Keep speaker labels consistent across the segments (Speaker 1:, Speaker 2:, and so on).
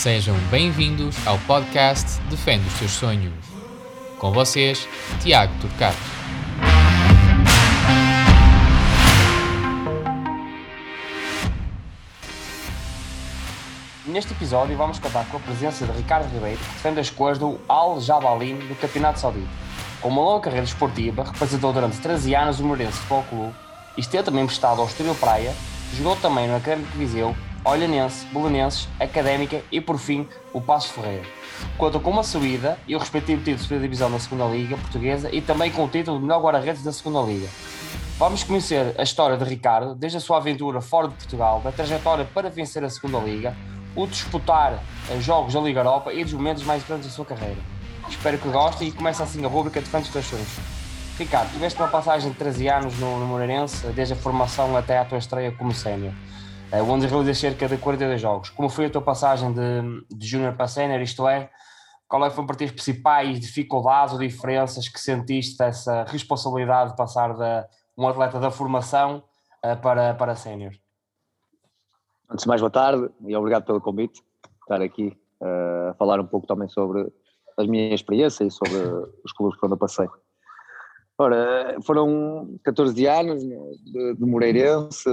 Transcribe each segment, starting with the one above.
Speaker 1: Sejam bem-vindos ao podcast Defende os Seus Sonhos. Com vocês, Tiago Turcato.
Speaker 2: Neste episódio vamos contar com a presença de Ricardo Ribeiro, que defende as cores do Al Jabalin do Campeonato Saudita. Com uma longa carreira esportiva, representou durante 13 anos o Moreirense Futebol Clube esteve também prestado ao Estoril Praia, jogou também no Académico de Viseu, Olhanense, Belenenses, Académica e, por fim, o Passo Ferreira. Conta com uma subida e o respectivo título de segunda divisão da segunda Liga Portuguesa e também com o título de melhor guarda-redes da segunda Liga. Vamos conhecer a história de Ricardo, desde a sua aventura fora de Portugal, da trajetória para vencer a segunda Liga, o disputar jogos da Liga Europa e dos momentos mais importantes da sua carreira. Espero que gostem e começa assim a rubrica os teus sonhos. Ricardo, tiveste uma passagem de 13 anos no, no Moreirense, desde a formação até à tua estreia como sénior, eh, onde realizas cerca de 42 jogos. Como foi a tua passagem de, de júnior para sénior, isto é, qual é foram para ti as principais dificuldades ou diferenças que sentiste dessa responsabilidade de passar de um atleta da formação uh, para, para sénior?
Speaker 3: Antes de mais, boa tarde e obrigado pelo convite, estar aqui uh, a falar um pouco também sobre as minhas experiências e sobre os clubes por onde eu passei. Ora, foram 14 anos de, de Moreirense,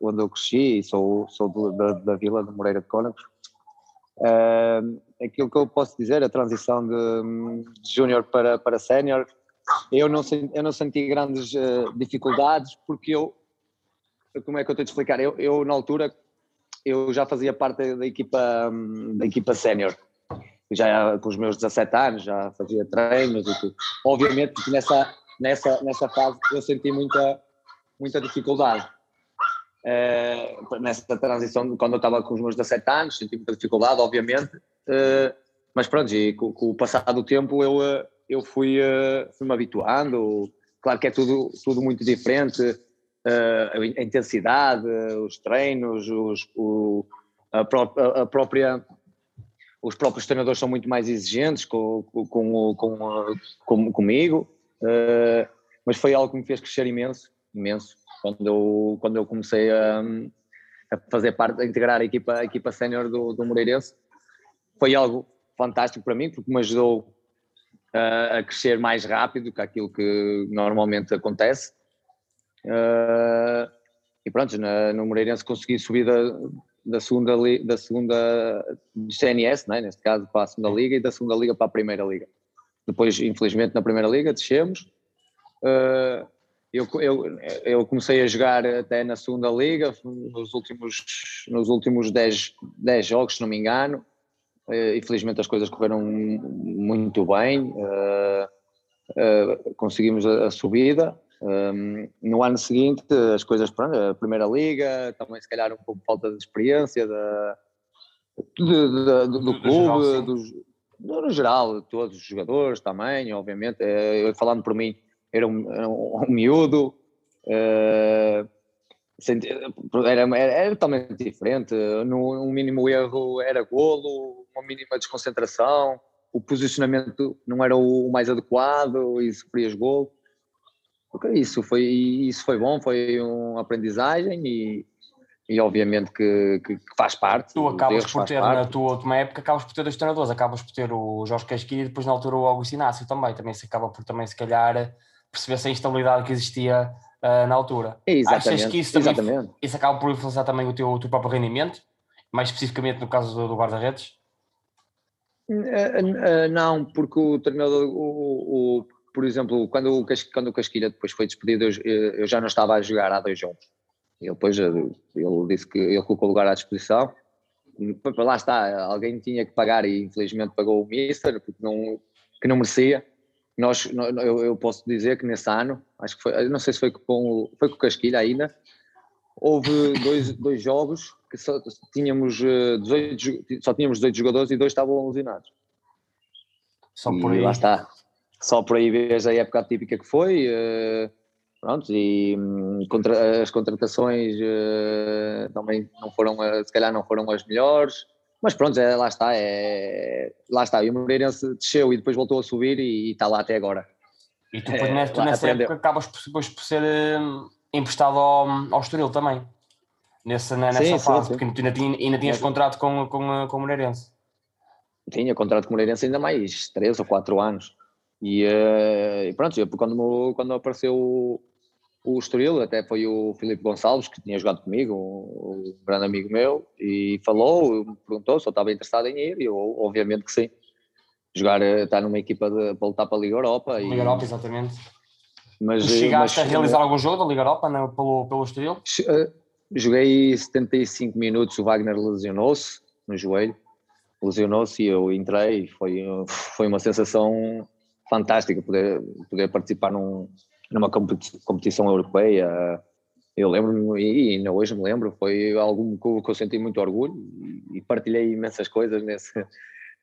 Speaker 3: onde eu cresci sou, sou da, da, vila de Moreira de Cónagos. Uh, aquilo que eu posso dizer, a transição de, de júnior para, para sénior, eu não, eu não senti grandes uh, dificuldades porque eu, como é que eu tenho de explicar, eu, eu na altura eu já fazia parte da equipa, da equipa sénior já com os meus 17 anos, já fazia treinos e tudo. Obviamente nessa, nessa, nessa fase eu senti muita, muita dificuldade. Uh, nessa transição, quando eu estava com os meus 17 anos, senti muita dificuldade, obviamente, uh, mas pronto, e com, com, o passar do tempo eu, uh, eu fui, fui me habituando. Claro que é tudo, tudo muito diferente, a intensidade, os treinos, os, o, a, pró a própria os próprios treinadores são muito mais exigentes com, com, com, com comigo, uh, mas foi algo que me fez crescer imenso, imenso, quando eu, quando eu comecei a, a fazer parte, a integrar a equipa, a equipa sénior do, do Moreirense. Foi algo fantástico para mim, porque me ajudou a, a crescer mais rápido que aquilo que normalmente acontece. Uh, e pronto, na, no Moreirense consegui subir da, da segunda, da segunda CNS, né, neste caso para a segunda liga, e da segunda liga para a primeira liga. Depois, infelizmente, na primeira liga descemos. Uh, eu, eu, eu comecei a jogar até na segunda liga, nos últimos, nos últimos 10, 10 jogos, se não me engano. Uh, infelizmente as coisas correram muito bem, uh, conseguimos a, subida, um, no ano seguinte, as coisas, a Primeira Liga, também se calhar um pouco falta de experiência da, do, do, clube, geral, dos, no geral, todos os jogadores também, obviamente. Eu, falando por mim, era um, era um, miúdo, uh, era, era, era, totalmente diferente. No, um mínimo erro era golo, uma mínima desconcentração, o posicionamento não era o mais adequado e sofrias golo isso foi, isso foi bom, foi uma aprendizagem e, e obviamente que, que, faz parte.
Speaker 2: Tu acabas por ter, parte. na tua última época, acabas por ter dois treinadores, acabas por ter o Jorge Casquilha e depois na altura o Augusto Inácio também, também se acaba por também se calhar perceber-se a instabilidade que existia uh, na altura.
Speaker 3: Exatamente,
Speaker 2: Achas que isso, também, exatamente. isso acaba por influenciar também o teu, o teu próprio rendimento, mais especificamente no caso do, do guarda-redes?
Speaker 3: Não, porque o treinador, o, o por exemplo, quando o, quando o Casquilha depois foi despedido, eu, eu já não estava a jogar há dois jogos. Ele depois ele disse que ele colocou o lugar à disposição. Lá está, alguém tinha que pagar e infelizmente pagou o Mister, porque não, que não merecia. Nós, eu, eu posso dizer que nesse ano, acho que foi, não sei se foi com, foi com o Casquilha ainda, houve dois, dois jogos que só tínhamos, 18, eh, só tínhamos 18 jogadores e dois estavam lesionados. Só por aí. lá está só por aí vês a época típica que foi. Uh, pronto, e um, contra, as contratações uh, também não foram, uh, se calhar não foram as melhores, mas pronto, é, lá está, é, lá está. E o Moreirense desceu e depois voltou a subir e, e está lá até agora.
Speaker 2: E tu, depois, nessa, nessa época acabas por, depois por ser emprestado ao, ao Estoril também. nessa, nessa
Speaker 3: Sim, sim,
Speaker 2: fase,
Speaker 3: sim.
Speaker 2: porque tu ainda, tinha- ainda tinhas contrato com, com, com o Moreirense.
Speaker 3: Tinha contrato com o Moreirense ainda mais 3 ou 4 anos. E, eh, e pronto, eu, quando, quando apareceu o, o Estoril, até foi o Filipe Gonçalves, que tinha jogado comigo, um, um grande amigo meu, e falou, me perguntou se eu estava interessado em ir, e eu, obviamente que sim. Jogar, eh, estar numa equipa de, para lutar para a Liga Europa. e-
Speaker 2: Liga Europa, exatamente.
Speaker 3: mas, eh,
Speaker 2: chegaste
Speaker 3: mas,
Speaker 2: a realizar algum jogo da Liga Europa né, pelo, pelo Estoril?
Speaker 3: Joguei 75 minutos, o Wagner lesionou-se no joelho, lesionou-se e eu entrei e foi, foi uma sensação fantástica poder, poder participar num, numa competi- competição europeia. Eu lembro-me, e ainda hoje me lembro, foi algo que eu, senti muito orgulho e, partilhei imensas coisas nesse,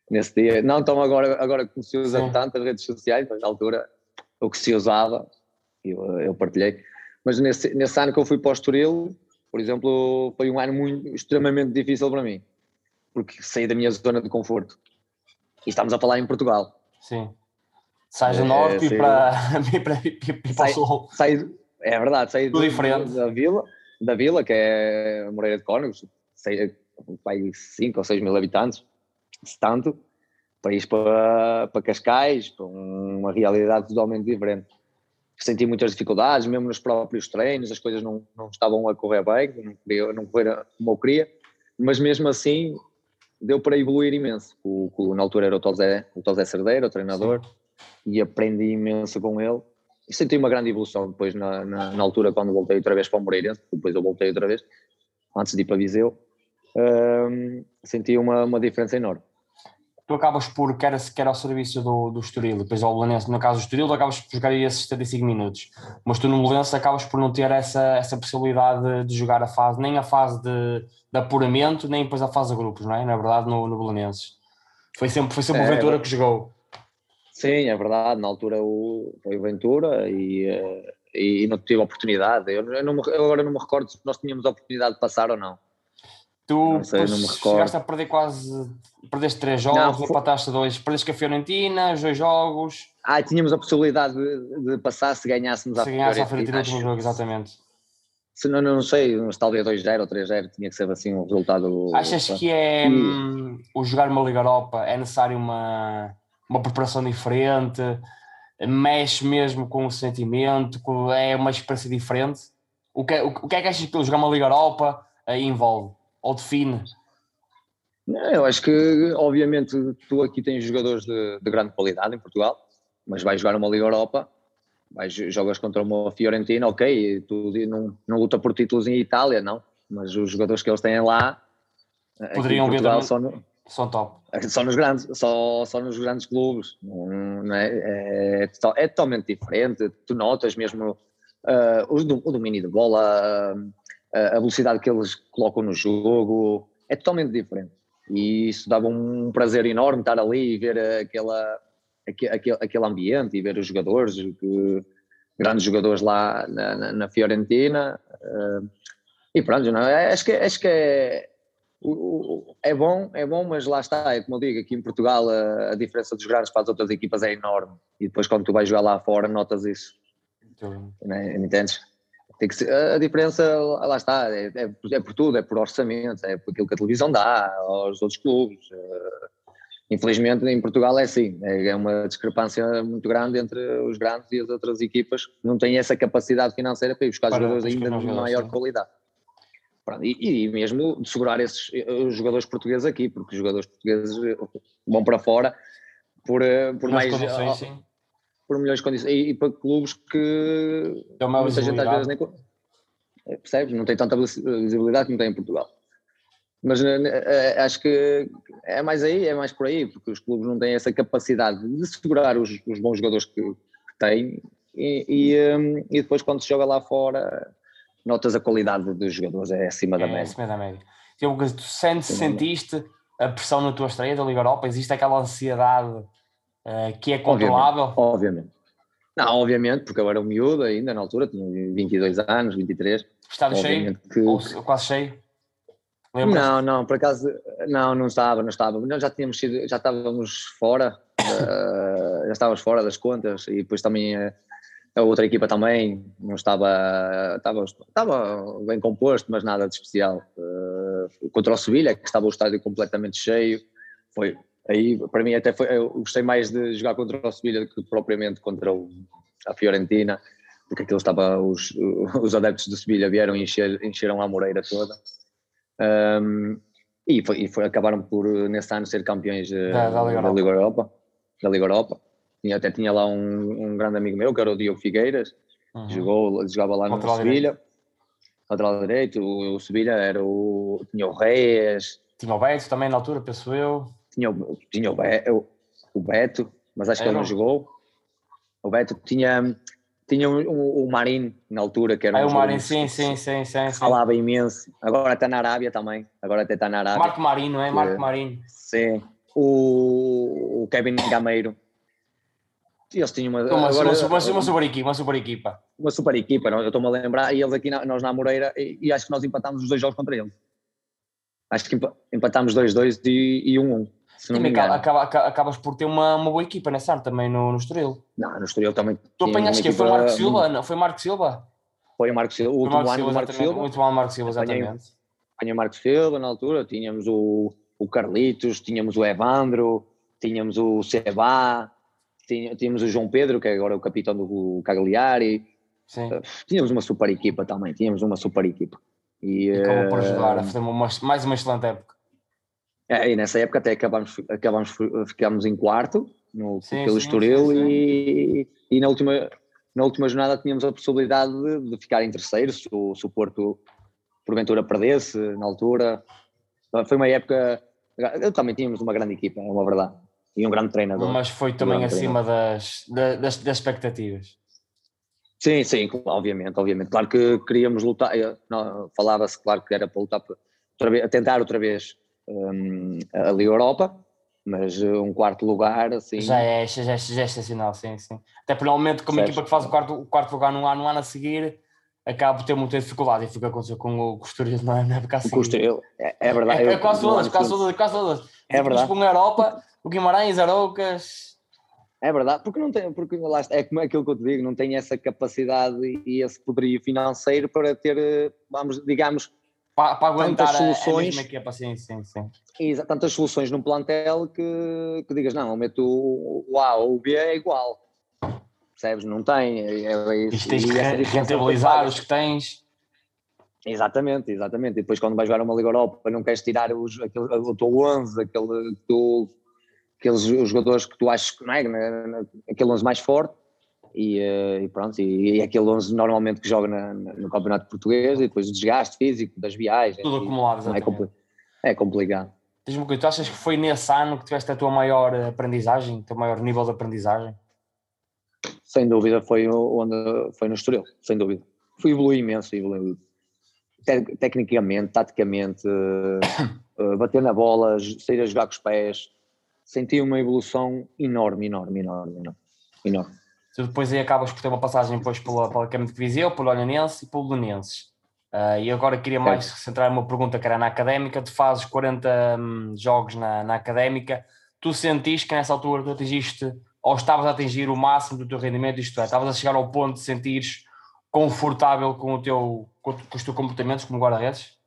Speaker 3: nesse dia. Não tão agora, agora que se usa
Speaker 2: Sim.
Speaker 3: tanto as redes sociais, mas na altura o que se usava, eu, eu partilhei. Mas nesse, nesse ano que eu fui para o Estoril, por exemplo, foi um ano muito, extremamente difícil para mim, porque saí da minha zona de conforto. E estamos a falar em Portugal.
Speaker 2: Sim. Sais do
Speaker 3: É,
Speaker 2: norte e
Speaker 3: sim.
Speaker 2: para, e para, e para o
Speaker 3: Sai-
Speaker 2: sul.
Speaker 3: Saí, é verdade, saí
Speaker 2: Tudo
Speaker 3: de-
Speaker 2: diferente.
Speaker 3: da vila, da vila, que é Moreira de Cónegos, vai 5 ou 6 mil habitantes, se tanto, para ir para, para Cascais, para uma realidade totalmente diferente. Senti muitas dificuldades, mesmo nos próprios treinos, as coisas não, não estavam a correr bem, não, queria, não correr como eu queria, mas mesmo assim deu para evoluir imenso. O, o- na altura era o Tosé, o Tosé Cerdeiro, o treinador, e aprendi imenso com ele. E senti uma grande evolução depois na, na, na altura quando voltei outra vez para o Moreirense, depois eu voltei outra vez, antes de ir para Viseu, hum, senti uma, uma diferença enorme.
Speaker 2: Tu acabas por, quer, quer ao serviço do, do Estoril, depois ao Belenense, no caso do Estoril, tu acabas por jogar aí esses 75 minutos, mas tu no Belenense acabas por não ter essa, essa possibilidade de jogar a fase, nem a fase de, de apuramento, nem depois a fase de grupos, não é? Na verdade, no, no Belenenses. Foi sempre, foi sempre o
Speaker 3: É,
Speaker 2: Ventura
Speaker 3: é.
Speaker 2: que jogou.
Speaker 3: Sim, é verdade, na altura o, foi o Ventura e, eh, e não tive oportunidade. Eu, eu não eu agora não me recordo se nós tínhamos a oportunidade de passar ou não.
Speaker 2: Tu
Speaker 3: Não sei, não
Speaker 2: chegaste a perder quase, perdeste três jogos,
Speaker 3: Não, foi-
Speaker 2: empataste dois, perdeste com a Fiorentina, os dois jogos,
Speaker 3: Ah, tínhamos a possibilidade de, de passar se ganhássemos
Speaker 2: se ganhasse a Fiorentina no jogo, exatamente.
Speaker 3: Se não, não sei, mas talvez 2-0 ou 3-0, tinha que ser assim um resultado.
Speaker 2: Achas que é
Speaker 3: E-
Speaker 2: hum, o jogar uma Liga Europa é necessário uma, uma preparação diferente? Mexe mesmo com o sentimento? com- é uma experiência diferente? O que, é- o, o que é que achas que jogar uma Liga Europa aí envolve? Ou define?
Speaker 3: Eu acho que, obviamente, tu aqui tens jogadores de, de grande qualidade em Portugal, mas vais jogar uma Liga Europa, vais, jogas contra uma Fiorentina, ok, tu não, não luta por títulos em Itália, não, mas os jogadores que eles têm lá, aqui
Speaker 2: Poderiam vir
Speaker 3: Portugal, só, no-
Speaker 2: São top.
Speaker 3: só nos grandes, só, só nos grandes clubes, não, é, é, é totalmente diferente, tu notas mesmo ah, o, o domínio de bola, ah, a velocidade que eles colocam no jogo, é totalmente diferente. E isso dava um prazer enorme estar ali e ver aquela, aque- aquele, aquele ambiente e ver os jogadores, que- grandes jogadores lá na, na- na Fiorentina. ah, e pronto, não, é? acho que, acho que é, é bom, é bom, mas lá está, é como eu digo, aqui em Portugal a, a diferença dos grandes para as outras equipas é enorme. E depois quando tu vais jogar lá fora notas isso, né? entendes? Tem que ser, a diferença, lá está, é, é, é por tudo, é por orçamento, é por aquilo que a televisão dá aos outros clubes. eh, Infelizmente em Portugal é assim, é é uma discrepância muito grande entre os grandes e as outras equipas que não têm essa capacidade financeira para ir buscar
Speaker 2: Para-
Speaker 3: jogadores ainda de maior qualidade. E, e mesmo de segurar esses eh, os jogadores portugueses aqui, porque os jogadores portugueses eh, vão para fora por, eh, por mais
Speaker 2: condições, sim.
Speaker 3: por melhores condições e, e para clubes que
Speaker 2: Deu uma
Speaker 3: muita gente às vezes nem percebes, não tem tanta visi- visibilidade como tem em Portugal. Mas acho que é mais aí, é mais por aí, porque os clubes não têm essa capacidade de segurar os, os bons jogadores que, que têm e, e, e depois quando se joga lá fora notas a qualidade dos jogadores é acima da
Speaker 2: É,
Speaker 3: média.
Speaker 2: acima da média. Coisa, tu sentes, sentiste a pressão na tua estreia da Liga Europa? Existe aquela ansiedade eh, que é
Speaker 3: Obviamente.
Speaker 2: controlável?
Speaker 3: Obviamente. Não, obviamente, porque eu era um miúdo ainda na altura, tinha 22 anos, 23.
Speaker 2: Estádio cheio?
Speaker 3: Obviamente que,
Speaker 2: Ou se- quase cheio? Lembras?
Speaker 3: Não, não, por acaso, não, não estava, não estava. Nós já tínhamos sido, já estávamos fora, eh, já estávamos fora das contas e depois também eh, A outra equipa também não estava, estava, estava bem composto, mas nada de especial. Uh, contra o Sevilha, que estava o estádio completamente cheio, foi aí para mim até foi, eu gostei mais de jogar contra o Sevilha do que propriamente contra o, a Fiorentina, porque aquilo estava os, os adeptos do Sevilha vieram e encher, encheram a Moreira toda. Um, e, foi, e foi, acabaram por nesse ano ser campeões uh, da, da, Liga da, Liga Europa. Da Liga Europa. Tinha, até tinha lá um, um grande amigo meu, que era o Diogo Figueiras, uhum. jogou, jogava lá no Sevilha. Lateral direito, o, o Sevilha era o. Tinha o Reis.
Speaker 2: Tinha o Beto também na altura, penso eu.
Speaker 3: Tinha, o, tinha o, Beto, o Beto, mas acho que ele não jogou. O Beto tinha. Tinha o, o, o Marinho na altura, que era
Speaker 2: ah, um o Marinho, sim, sim, sim, sim,
Speaker 3: Falava imenso. Agora está na Arábia também. Agora até está na Arábia.
Speaker 2: Marco Marinho, não é? Marco Marinho.
Speaker 3: Sim. O, o Kevin Gameiro eles tinham uma,
Speaker 2: uma, agora, uma, uma, uma, super equipa, uma super equipa.
Speaker 3: Uma super equipa, não? eu estou-me a lembrar, e eles aqui, nós na Moreira, e, e, acho que nós empatámos os dois jogos contra eles. Acho que empatámos 2-2 e 1-1. Um, um,
Speaker 2: se não me acaba, acaba, acabas por ter uma, uma boa equipa nessa ano também no, no Estoril.
Speaker 3: Não, no Estoril também.
Speaker 2: Tu apanhaste que foi Marco Silva? Não, foi Marco Silva?
Speaker 3: Foi o Marco Silva, o último ano do Marco Silva. O
Speaker 2: último ano do Marco Silva, exatamente.
Speaker 3: Apanhei o Marco Silva na altura, tínhamos o, o Carlitos, tínhamos o Evandro, tínhamos o Seba, tínhamos o João Pedro, que é agora o capitão do Cagliari. Sim. Uh, tínhamos uma super equipa também, tínhamos uma super equipa.
Speaker 2: E, e acabou por ajudar a fazer uma, mais uma excelente época.
Speaker 3: É, e nessa época até acabámos, acabámos ficámos em quarto no, sim, pelo sim, Estoril sim, e, e na, última, na última jornada tínhamos a possibilidade de, de ficar em terceiro se o, se o Porto porventura perdesse na altura. Foi uma época. Também tínhamos uma grande equipa, é uma verdade e um grande treinador.
Speaker 2: Mas foi também um acima das, das, das, expectativas.
Speaker 3: Sim, sim, obviamente, obviamente. Claro que queríamos lutar, falava-se claro que era para lutar, outra vez, tentar outra vez um, a Liga Europa, mas um quarto lugar, assim...
Speaker 2: Já é, já, é, já é excepcional, sim, sim. Até provavelmente como certo. equipa que faz o quarto, o quarto lugar no ano, no ano a seguir, acaba por ter muita dificuldade e foi o que aconteceu com o Costuril na época assim.
Speaker 3: O Costuril, é, é verdade.
Speaker 2: É, é quase todas, quase todas, quase todas. É verdade. Com a Europa o Guimarães, Araucas.
Speaker 3: É verdade, porque não tem, porque lá é como aquilo que eu te digo, não tem essa capacidade e esse poderio financeiro para ter, vamos, digamos,
Speaker 2: para, para aguentar tantas soluções, a, a equipa, sim, sim, sim.
Speaker 3: E, tantas soluções num plantel que, que digas, não, eu meto o, A ou o B é igual. Percebes? Não tem. É,
Speaker 2: é isso, tens que rentabilizar os que tens.
Speaker 3: Exatamente, exatamente. E depois quando vais jogar uma Liga Europa não queres tirar os, aquele, o teu 11, aquele que tu aqueles jogadores que tu achas que não é, aquele 11 mais forte e, eh, e pronto, e, e, aquele 11 normalmente que joga na, no Campeonato Português e depois o desgaste físico das viagens.
Speaker 2: Tudo acumulado,
Speaker 3: é, compli é complicado.
Speaker 2: Diz-me uma coisa, tu achas que foi nesse ano que tiveste a tua maior aprendizagem, o teu maior nível de aprendizagem?
Speaker 3: Sem dúvida, foi onde foi no Estoril, sem dúvida. Fui evoluir imenso, evoluí tecnicamente, taticamente, uh, bater na bola, sair a jogar com os pés, senti uma evolução enorme, enorme, enorme, enorme. enorme.
Speaker 2: Tu depois aí acabas por ter uma passagem depois pela, pela Câmara de Viseu, pelo Olhanense e pelo Belenenses. Uh, e agora queria mais é. centrar uma pergunta que era na académica. Tu fazes 40 um, jogos na, na académica. Tu sentiste que nessa altura tu atingiste ou estavas a atingir o máximo do teu rendimento, isto é, estavas a chegar ao ponto de sentires confortável com, o teu, com, com os teus comportamentos como guarda-redes?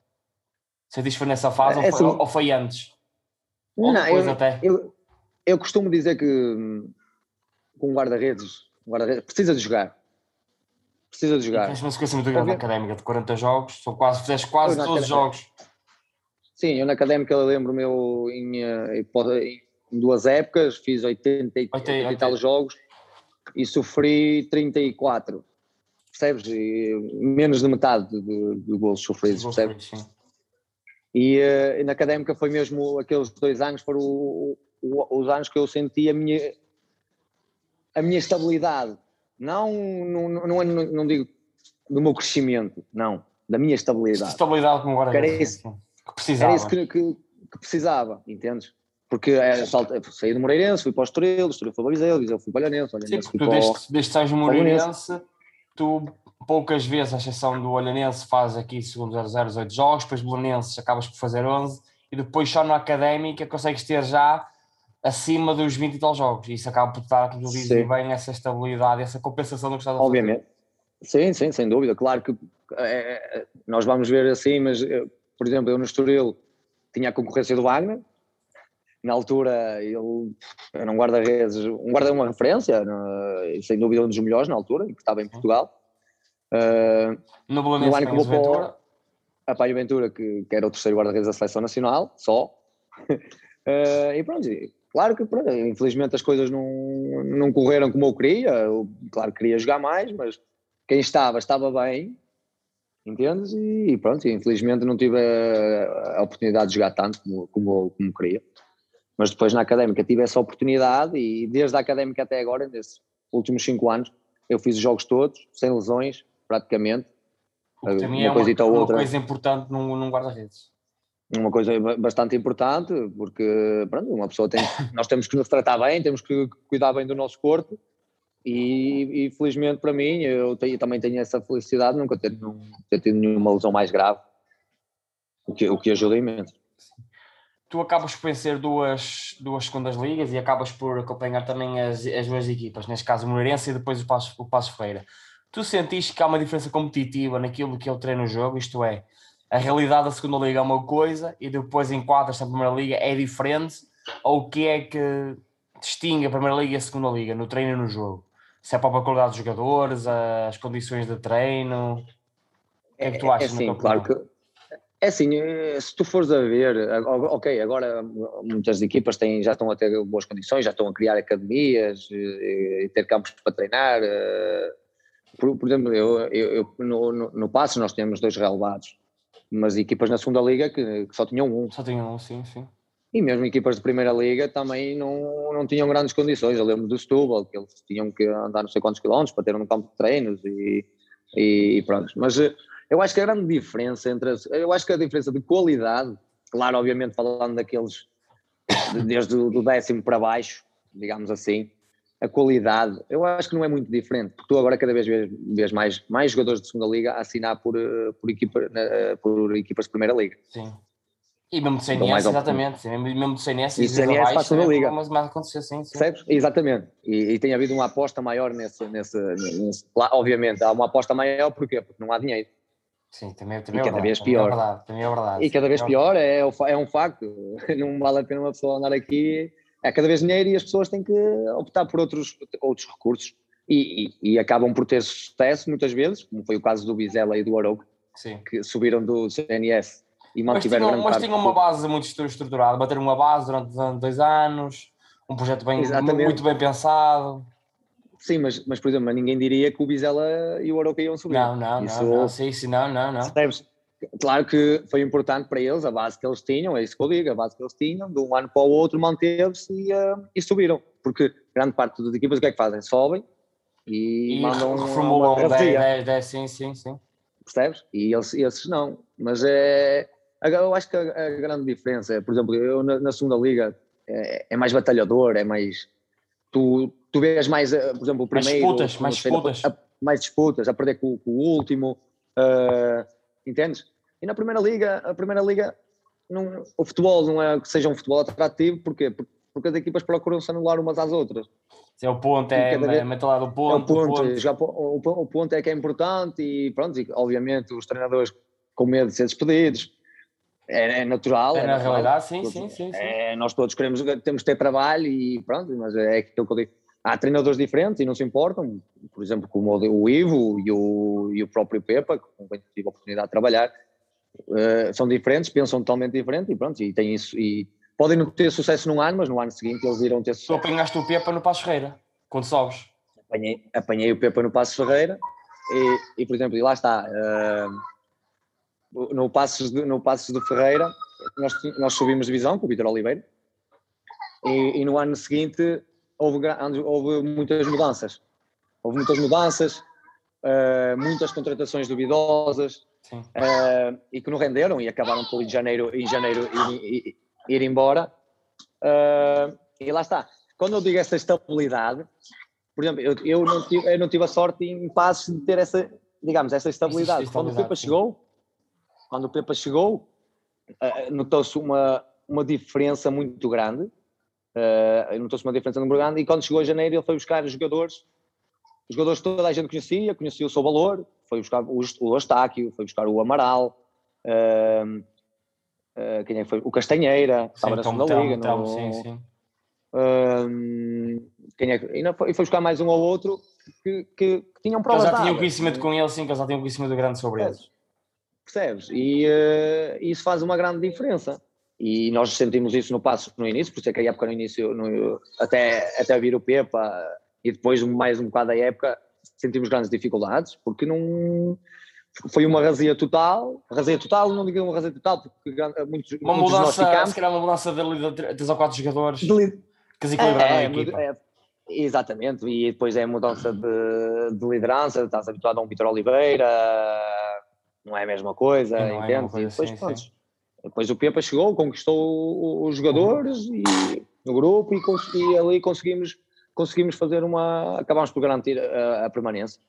Speaker 2: Sentiste que foi nessa fase é, ou, foi, assim, ou foi antes?
Speaker 3: Ou não, eu, até? Eu, eu costumo dizer que com um guarda-redes, um guarda precisa de jogar. Precisa de jogar.
Speaker 2: Tens uma sequência muito grande na académica de 40 jogos, são quase, fizeste quase todos os jogos.
Speaker 3: Sim, eu na académica lembro-me em, em, duas épocas, fiz 80, 80, 80 e tal jogos e sofri 34. Percebes? E menos de metade de, de, de gols sofridos, percebes? Sim. E, uh, na académica foi mesmo aqueles dois anos foram o, o, os anos que eu senti a minha a minha estabilidade. Não não, não, não, não digo do meu crescimento não da minha estabilidade.
Speaker 2: Estabilidade como agora
Speaker 3: era isso que precisava era isso que, que, que precisava entendes? Porque é, saí do Moreirense, fui para o Estoril, o Estoril foi para o Viseu, Viseu fui para o Olhanense,
Speaker 2: Sim, fui tu desde que sais Moreirense, tu poucas vezes, à exceção do Olhanense, faz aqui segundo 0 8 jogos, depois Olhanense acabas por fazer 11 e depois só no Académica consegues ter já acima dos 20 e tal jogos. E isso acaba por dar, como tu dizes,
Speaker 3: Sim.
Speaker 2: bem essa estabilidade, essa compensação do que estás a fazer.
Speaker 3: Obviamente. Sim, sim, sem dúvida. Claro que eh, nós vamos ver assim, mas, por exemplo, eu no Estoril tinha a concorrência do Wagner. Na altura, ele era um guarda-redes, um guarda uma referência, sem dúvida um dos melhores na altura, que estava em Portugal. Eh,
Speaker 2: No
Speaker 3: no
Speaker 2: Belenense
Speaker 3: ano que vou para
Speaker 2: Ventura.
Speaker 3: a Paio Ventura, que, que era o terceiro guarda-redes da seleção nacional, só. Eh, e pronto, claro que pronto, infelizmente as coisas não, não correram como eu queria. Eu, claro que queria jogar mais, mas quem estava, estava bem, entendes? E, e pronto, infelizmente não tive a, a oportunidade de jogar tanto como, como, como queria. Mas depois na académica tive essa oportunidade e desde a académica até agora, nesses últimos cinco anos, eu fiz os jogos todos, sem lesões, praticamente.
Speaker 2: Também
Speaker 3: uma
Speaker 2: é uma,
Speaker 3: ou
Speaker 2: uma
Speaker 3: outra.
Speaker 2: coisa importante num, num guarda-redes.
Speaker 3: uma coisa ba- bastante importante, porque pronto, uma pessoa tem, nós temos que nos tratar bem, temos que cuidar bem do nosso corpo e, e felizmente para mim, eu tenho- também tenho essa felicidade de nunca ter, ter tido nenhuma lesão mais grave, o que, o que ajuda imenso.
Speaker 2: Tu acabas por vencer duas, duas segundas ligas e acabas por acompanhar também as, as duas equipas, neste caso o Moreirense e depois o Passos, o Passos Ferreira. Tu sentiste que há uma diferença competitiva naquilo que ele treina no jogo, isto é, a realidade da segunda liga é uma coisa e depois enquadras na primeira liga é diferente, ou o que é que distingue a primeira liga e a segunda liga no treino e no jogo? Se é a própria qualidade dos jogadores, as condições de treino, o que é que tu
Speaker 3: É
Speaker 2: achas? na
Speaker 3: assim,
Speaker 2: tua
Speaker 3: claro que é assim, eh, se tu fores a ver, eh, ok, agora muitas equipas têm, já estão a ter boas condições, já estão a criar academias eh, e ter campos para treinar. Por, por exemplo, eu, eu, eu- no, no, no nós tínhamos dois relevados, mas equipas na segunda liga que, que só tinham um.
Speaker 2: Só tenho um, sim, sim.
Speaker 3: E mesmo equipas de primeira liga também não, não tinham grandes condições. Eu lembro do Setúbal, que eles tinham que andar não sei quantos quilómetros para ter um campo de treinos e, e pronto. Mas eh, eu acho que a grande diferença entre as, eu acho que a diferença de qualidade, claro, obviamente falando daqueles de- desde o do décimo para baixo, digamos assim, a qualidade, eu acho que não é muito diferente, porque tu agora cada vez vês, mais, mais jogadores de segunda liga a assinar por, eh, por, equipa, na- por equipas de primeira liga.
Speaker 2: Sim. E mesmo de
Speaker 3: Dão mais
Speaker 2: CNS, exatamente. sim, Mesmo de CNS
Speaker 3: E CNS faz toda a
Speaker 2: também
Speaker 3: liga.
Speaker 2: Mas mais acontecer, sim, sim.
Speaker 3: Percebes? Exatamente. E, e tem havido uma aposta maior nesse, nesse, nesse- lá, obviamente, há uma aposta maior porquê? Porque não há dinheiro.
Speaker 2: Sim, também, também
Speaker 3: E
Speaker 2: é
Speaker 3: cada
Speaker 2: verdade,
Speaker 3: vez
Speaker 2: também é
Speaker 3: pior.
Speaker 2: verdade, também é verdade.
Speaker 3: E cada vez
Speaker 2: é
Speaker 3: pior é, é um facto. Não vale a pena uma pessoa andar aqui. É cada vez dinheiro e as pessoas têm que optar por outros, outros recursos. E, e- e acabam por ter sucesso muitas vezes, como foi o caso do Bizela e do Arouca, que subiram do CNS e
Speaker 2: Mas
Speaker 3: mantiveram
Speaker 2: tinham,
Speaker 3: grande
Speaker 2: mas tinham uma base muito estru- estruturada, bateram uma base durante dois anos, um projeto bem,
Speaker 3: Exatamente.
Speaker 2: muito bem pensado.
Speaker 3: Sim, mas, mas por exemplo, ninguém diria que o Bizela e o Arouca iam subir.
Speaker 2: Não, não,
Speaker 3: Isso-
Speaker 2: não, não, sim, sim, não, não, não.
Speaker 3: Percebes? Claro que foi importante para eles a base que eles tinham, é isso que eu digo, a base que eles tinham, de um ano para o outro manteve-se e, eh, e subiram. Porque grande parte das equipas o que é que fazem? Sobem e,
Speaker 2: E
Speaker 3: mandam
Speaker 2: reformulam
Speaker 3: uma
Speaker 2: 10,
Speaker 3: reveria,
Speaker 2: 10, 10, sim, sim, sim.
Speaker 3: percebes? E eles, esses não. Mas é. agora Eu acho que a, a grande diferença é, por exemplo, eu na, na segunda liga é, é mais batalhador, é mais. Tu, tu vês mais, eh, por exemplo, o
Speaker 2: Mais
Speaker 3: primeiro.
Speaker 2: disputas,
Speaker 3: o
Speaker 2: mais disputas.
Speaker 3: a- mais disputas, a perder com, com o último. eh, entendes? E na primeira liga, a primeira liga, não, o futebol não é que seja um futebol atrativo, porquê? Porque, porque as equipas procuram-se anular umas às outras.
Speaker 2: É o ponto, é a mentalidade do
Speaker 3: É o
Speaker 2: ponto. o
Speaker 3: ponto,
Speaker 2: ponto.
Speaker 3: jogar po- o, o ponto é que é importante e pronto, e, obviamente os treinadores com medo de ser despedidos, é, é natural.
Speaker 2: É na
Speaker 3: natural.
Speaker 2: realidade, sim,
Speaker 3: Todos-
Speaker 2: sim, sim. sim.
Speaker 3: é, nós todos queremos, temos que ter trabalho e pronto, mas é aquilo que eu digo. Há treinadores diferentes e não se importam, por exemplo, como o, Ivo e o, e o próprio Pepa, com quem tive a oportunidade de trabalhar, eh, são diferentes, pensam totalmente diferente e pronto, e têm isso. E podem não ter sucesso num ano, mas no ano seguinte eles irão ter
Speaker 2: Tu
Speaker 3: sucesso.
Speaker 2: apanhaste o Pepa no Passo Ferreira, quando sobes.
Speaker 3: apanhei, apanhei o Pepa no Passos Ferreira e, e, por exemplo, e lá está, ah, no Passos de, no Passos de Ferreira nós, nós subimos divisão com o Vitor Oliveira e, e no ano seguinte houve, houve muitas mudanças, houve muitas mudanças, ah, muitas contratações duvidosas ah, e que não renderam e acabaram por em janeiro, em janeiro ir, ir- embora. Ah, e lá está. Quando eu digo essa estabilidade, por exemplo, eu, eu, não tive, eu não tive a sorte em passos de ter essa, digamos, essa estabilidade. Quando o Pepa
Speaker 2: sim.
Speaker 3: chegou, quando o Pepa chegou, notou-se uma, uma diferença muito grande Uh, Notou-se uma diferença no Bergamo e quando chegou a janeiro ele foi buscar os jogadores, os jogadores que toda a gente conhecia, conhecia o seu valor, foi buscar o, o foi buscar o Amaral, uh, uh, quem é foi? O Castanheira, sim, estava na segunda liga. no, sim, sim. Uh, quem é que, e, foi, foi buscar mais um ou outro que, que, que tinham provas.
Speaker 2: Que já tinham conhecimento com ele, sim, que eles já tinham conhecimento grande sobre eles.
Speaker 3: Percebes? E uh, isso faz uma grande diferença. E nós sentimos isso no passo no início, por isso é que a época no início, no, até, até vir o Pepa e depois mais um bocado da época, sentimos grandes dificuldades, porque não foi uma razia total, razia total, não digo uma razia total, porque muitos,
Speaker 2: uma muitos mudança, nós ficámos. Se calhar uma mudança de, de, três ou quatro jogadores de, que se equilibraram é, a equipa. É,
Speaker 3: exatamente, e depois é a mudança de, de liderança, estás habituado a um Vitor Oliveira, não é a mesma coisa, não entende? É coisa, e depois, sim, pronto, sim. Depois o Pepa chegou, conquistou os jogadores e, no grupo e, e ali conseguimos, conseguimos fazer uma. Acabámos por garantir a, a permanência.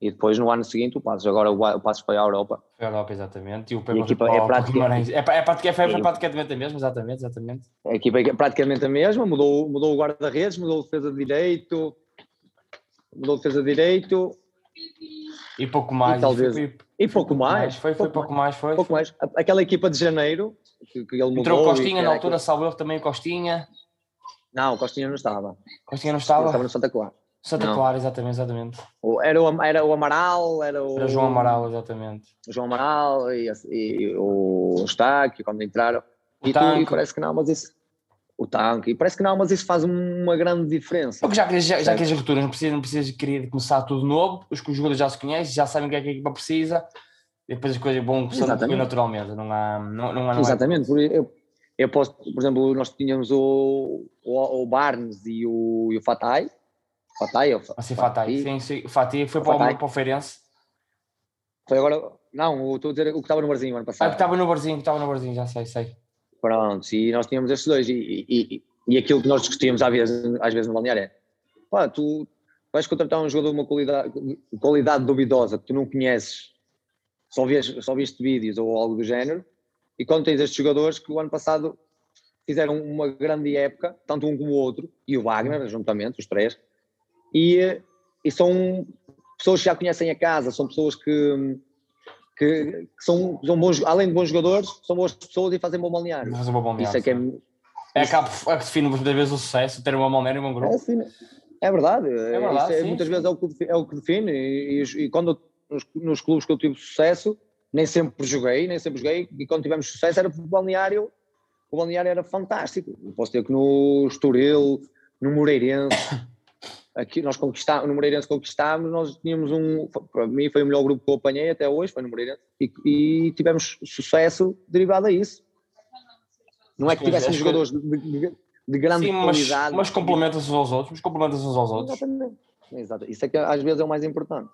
Speaker 3: E depois no ano seguinte o Passos, agora o Passos foi à Europa.
Speaker 2: Foi à Europa, exatamente. E o Pepa foi é, praticamente, é, é, praticamente, foi praticamente a mesma, exatamente, exatamente.
Speaker 3: A equipa é praticamente a mesma, mudou, mudou o guarda-redes, mudou a defesa de direito, mudou a defesa de direito.
Speaker 2: E pouco mais.
Speaker 3: E, talvez, e, e pouco mais.
Speaker 2: Foi, foi pouco mais, foi.
Speaker 3: Pouco mais. Aquela equipa de janeiro, que, que ele mudou.
Speaker 2: Entrou Costinha na altura, salvo ele também Costinha.
Speaker 3: Não, Costinha não estava.
Speaker 2: Costinha não estava?
Speaker 3: Estava no Santa Clara.
Speaker 2: Santa não. Clara, exatamente, exatamente.
Speaker 3: Era o, era o Amaral, era o.
Speaker 2: Era João Amaral, exatamente.
Speaker 3: O João Amaral e, e o Eustáquio, quando entraram. O e, tu, e parece que não, mas isso. O tanque, e parece que não, mas isso faz uma grande diferença.
Speaker 2: Porque já, já, já que as rupturas não precisas, não precisas querer começar tudo novo, os, os jogadores já se conhecem, já sabem o que é que a equipa precisa, e depois as coisas vão começando a naturalmente. Não há, não, não há, não
Speaker 3: Exatamente, é... eu, eu posso, por exemplo, nós tínhamos o, o, o Barnes e o, e o Fatai, Fatai? Ou
Speaker 2: assim, Fatai, sim, sim. Fatai foi para, Fatai. Para o Feirense.
Speaker 3: Foi agora, não, estou a dizer o que estava no barzinho ano passado.
Speaker 2: Ah, que estava no barzinho, que estava no barzinho, já sei, sei.
Speaker 3: Pronto, e nós tínhamos estes dois, e, e, e aquilo que nós discutíamos às vezes, às vezes no balneário é, pá, tu vais contratar um jogador de uma qualidade, qualidade duvidosa que tu não conheces, só, vês, só viste vídeos ou algo do género, e quando tens estes jogadores que o ano passado fizeram uma grande época, tanto um como o outro, e o Wagner, juntamente, os três, e, e são pessoas que já conhecem a casa, são pessoas que, que, que são, são bons, além de bons jogadores, são boas pessoas e fazem bom balneário.
Speaker 2: Fazem bom balneário.
Speaker 3: Isso é que é,
Speaker 2: é, isso, é que define muitas vezes o sucesso, ter um bom balneário e um bom grupo.
Speaker 3: É, é verdade, é verdade é, muitas sim. vezes é o que, é o que define. E, e, e quando nos, nos, clubes que eu tive sucesso, nem sempre joguei, nem sempre joguei, e quando tivemos sucesso era porque o balneário, o balneário era fantástico. Posso ter que no Estoril, no Moreirense. aqui nós conquistámos, no Moreirense conquistámos, nós tínhamos um, para mim foi o melhor grupo que eu apanhei até hoje, foi no Moreirense, e, e tivemos sucesso derivado a isso. Não é que tivéssemos jogadores de, de, de grande Sim, qualidade.
Speaker 2: Mas, mas complementam-se uns aos outros, mas complementam-se uns aos outros.
Speaker 3: Exatamente. Exato. Isso é que às vezes é o mais importante.